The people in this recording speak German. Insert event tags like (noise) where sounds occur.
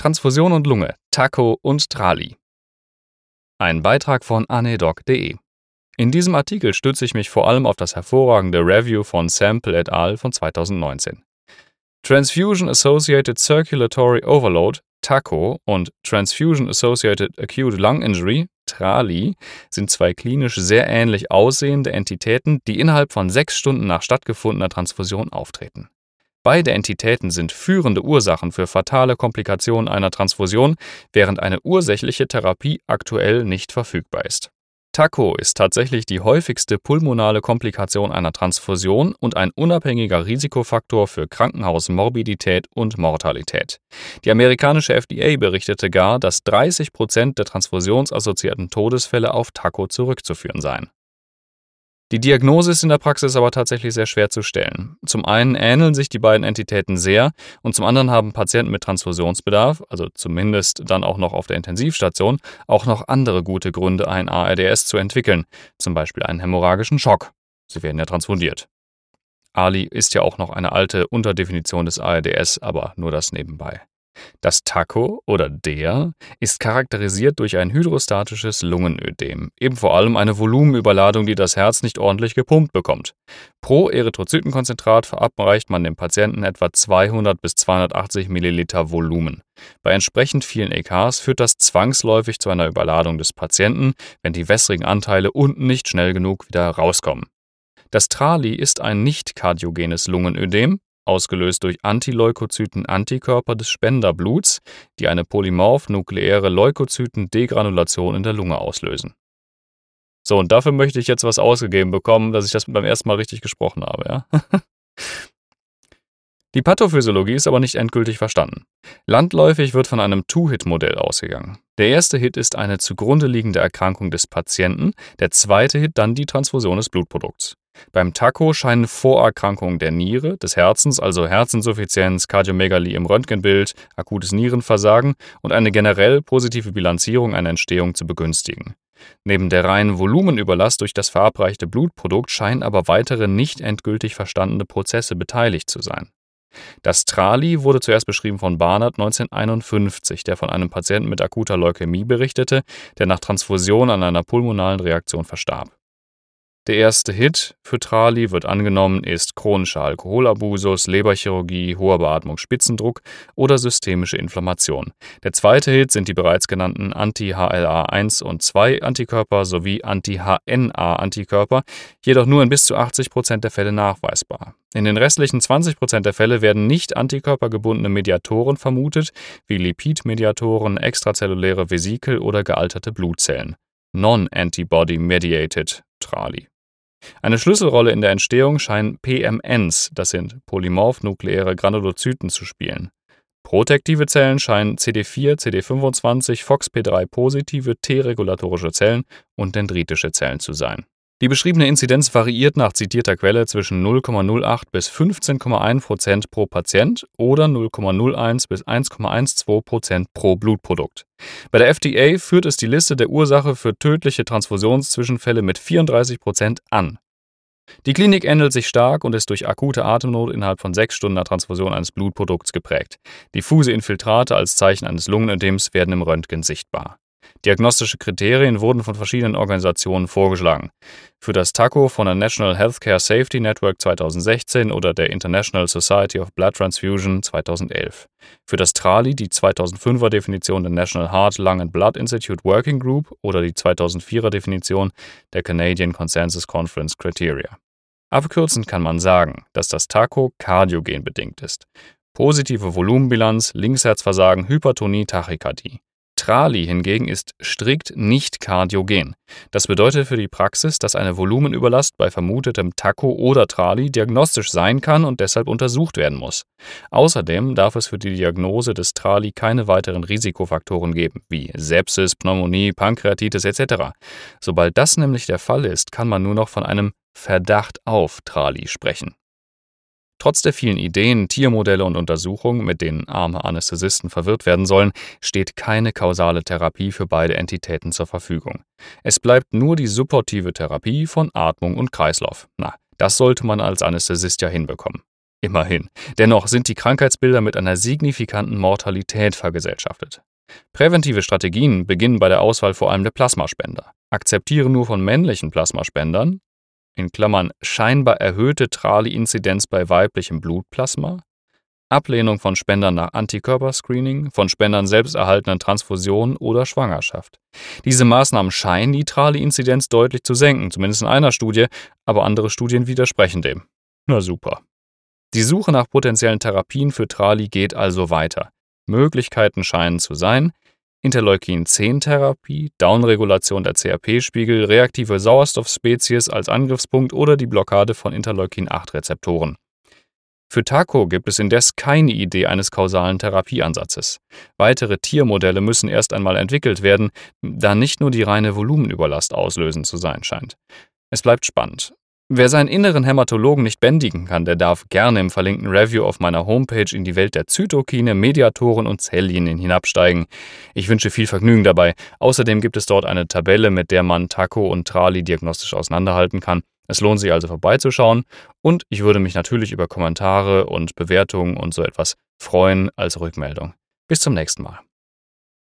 Transfusion und Lunge, TACO und Trali. Ein Beitrag von anedoc.de. In diesem Artikel stütze ich mich vor allem auf das hervorragende Review von Sample et al. von 2019. Transfusion Associated Circulatory Overload TACO und Transfusion Associated Acute Lung Injury TRALI sind zwei klinisch sehr ähnlich aussehende Entitäten, die innerhalb von sechs Stunden nach stattgefundener Transfusion auftreten. Beide Entitäten sind führende Ursachen für fatale Komplikationen einer Transfusion, während eine ursächliche Therapie aktuell nicht verfügbar ist. TACO ist tatsächlich die häufigste pulmonale Komplikation einer Transfusion und ein unabhängiger Risikofaktor für Krankenhausmorbidität und Mortalität. Die amerikanische FDA berichtete gar, dass 30 Prozent der transfusionsassoziierten Todesfälle auf TACO zurückzuführen seien. Die Diagnose ist in der Praxis aber tatsächlich sehr schwer zu stellen. Zum einen ähneln sich die beiden Entitäten sehr und zum anderen haben Patienten mit Transfusionsbedarf, also zumindest dann auch noch auf der Intensivstation, auch noch andere gute Gründe, ein ARDS zu entwickeln, zum Beispiel einen hämorrhagischen Schock. Sie werden ja transfundiert. Ali ist ja auch noch eine alte Unterdefinition des ARDS, aber nur das nebenbei. Das TACO oder DER ist charakterisiert durch ein hydrostatisches Lungenödem, eben vor allem eine Volumenüberladung, die das Herz nicht ordentlich gepumpt bekommt. Pro Erythrozytenkonzentrat verabreicht man dem Patienten etwa 200 bis 280 Milliliter Volumen. Bei entsprechend vielen EKs führt das zwangsläufig zu einer Überladung des Patienten, wenn die wässrigen Anteile unten nicht schnell genug wieder rauskommen. Das Trali ist ein nicht kardiogenes Lungenödem, ausgelöst durch Antileukozyten-Antikörper des Spenderbluts, die eine polymorph-nukleäre Leukozyten-Degranulation in der Lunge auslösen. So, und dafür möchte ich jetzt was ausgegeben bekommen, dass ich das beim ersten Mal richtig gesprochen habe, ja? (laughs) Die Pathophysiologie ist aber nicht endgültig verstanden. Landläufig wird von einem Two-Hit-Modell ausgegangen. Der erste Hit ist eine zugrunde liegende Erkrankung des Patienten, der zweite Hit dann die Transfusion des Blutprodukts. Beim TACO scheinen Vorerkrankungen der Niere, des Herzens, also Herzinsuffizienz, Kardiomegalie im Röntgenbild, akutes Nierenversagen und eine generell positive Bilanzierung einer Entstehung zu begünstigen. Neben der reinen Volumenüberlast durch das verabreichte Blutprodukt scheinen aber weitere nicht endgültig verstandene Prozesse beteiligt zu sein. Das Trali wurde zuerst beschrieben von Barnard 1951, der von einem Patienten mit akuter Leukämie berichtete, der nach Transfusion an einer pulmonalen Reaktion verstarb. Der erste Hit für Trali wird angenommen ist chronischer Alkoholabusus, Leberchirurgie, hoher Beatmung, Spitzendruck oder systemische Inflammation. Der zweite Hit sind die bereits genannten Anti-HLA1 und 2 Antikörper sowie Anti-HNA Antikörper, jedoch nur in bis zu 80 Prozent der Fälle nachweisbar. In den restlichen 20 Prozent der Fälle werden nicht antikörpergebundene Mediatoren vermutet, wie Lipidmediatoren, extrazelluläre Vesikel oder gealterte Blutzellen. Non-Antibody-Mediated Trali. Eine Schlüsselrolle in der Entstehung scheinen PMNs, das sind polymorph-nukleäre Granulozyten, zu spielen. Protektive Zellen scheinen CD4, CD25, FOXP3-positive T-regulatorische Zellen und dendritische Zellen zu sein die beschriebene Inzidenz variiert nach zitierter Quelle zwischen 0,08 bis 15,1 Prozent pro Patient oder 0,01 bis 1,12 Prozent pro Blutprodukt. Bei der FDA führt es die Liste der Ursache für tödliche Transfusionszwischenfälle mit 34 Prozent an. Die Klinik ändert sich stark und ist durch akute Atemnot innerhalb von sechs Stunden nach Transfusion eines Blutprodukts geprägt. Diffuse Infiltrate als Zeichen eines Lungenödems werden im Röntgen sichtbar. Diagnostische Kriterien wurden von verschiedenen Organisationen vorgeschlagen. Für das TACO von der National Healthcare Safety Network 2016 oder der International Society of Blood Transfusion 2011. Für das TRALI die 2005er Definition der National Heart, Lung and Blood Institute Working Group oder die 2004er Definition der Canadian Consensus Conference Criteria. Abkürzend kann man sagen, dass das TACO kardiogen bedingt ist. Positive Volumenbilanz, Linksherzversagen, Hypertonie, Tachykardie. Trali hingegen ist strikt nicht kardiogen. Das bedeutet für die Praxis, dass eine Volumenüberlast bei vermutetem Taco oder Trali diagnostisch sein kann und deshalb untersucht werden muss. Außerdem darf es für die Diagnose des Trali keine weiteren Risikofaktoren geben, wie Sepsis, Pneumonie, Pankreatitis etc. Sobald das nämlich der Fall ist, kann man nur noch von einem Verdacht auf Trali sprechen. Trotz der vielen Ideen, Tiermodelle und Untersuchungen, mit denen arme Anästhesisten verwirrt werden sollen, steht keine kausale Therapie für beide Entitäten zur Verfügung. Es bleibt nur die supportive Therapie von Atmung und Kreislauf. Na, das sollte man als Anästhesist ja hinbekommen. Immerhin. Dennoch sind die Krankheitsbilder mit einer signifikanten Mortalität vergesellschaftet. Präventive Strategien beginnen bei der Auswahl vor allem der Plasmaspender. Akzeptieren nur von männlichen Plasmaspendern, in Klammern scheinbar erhöhte Trali-Inzidenz bei weiblichem Blutplasma, Ablehnung von Spendern nach Antikörperscreening, von Spendern selbst erhaltenen Transfusionen oder Schwangerschaft. Diese Maßnahmen scheinen die Trali-Inzidenz deutlich zu senken, zumindest in einer Studie, aber andere Studien widersprechen dem. Na super. Die Suche nach potenziellen Therapien für Trali geht also weiter. Möglichkeiten scheinen zu sein, Interleukin-10-Therapie, Downregulation der CRP-Spiegel, reaktive Sauerstoffspezies als Angriffspunkt oder die Blockade von Interleukin-8-Rezeptoren. Für TACO gibt es indes keine Idee eines kausalen Therapieansatzes. Weitere Tiermodelle müssen erst einmal entwickelt werden, da nicht nur die reine Volumenüberlast auslösend zu sein scheint. Es bleibt spannend. Wer seinen inneren Hämatologen nicht bändigen kann, der darf gerne im verlinkten Review auf meiner Homepage in die Welt der Zytokine, Mediatoren und Zelllinien hinabsteigen. Ich wünsche viel Vergnügen dabei. Außerdem gibt es dort eine Tabelle, mit der man Taco und Trali diagnostisch auseinanderhalten kann. Es lohnt sich also vorbeizuschauen und ich würde mich natürlich über Kommentare und Bewertungen und so etwas freuen als Rückmeldung. Bis zum nächsten Mal.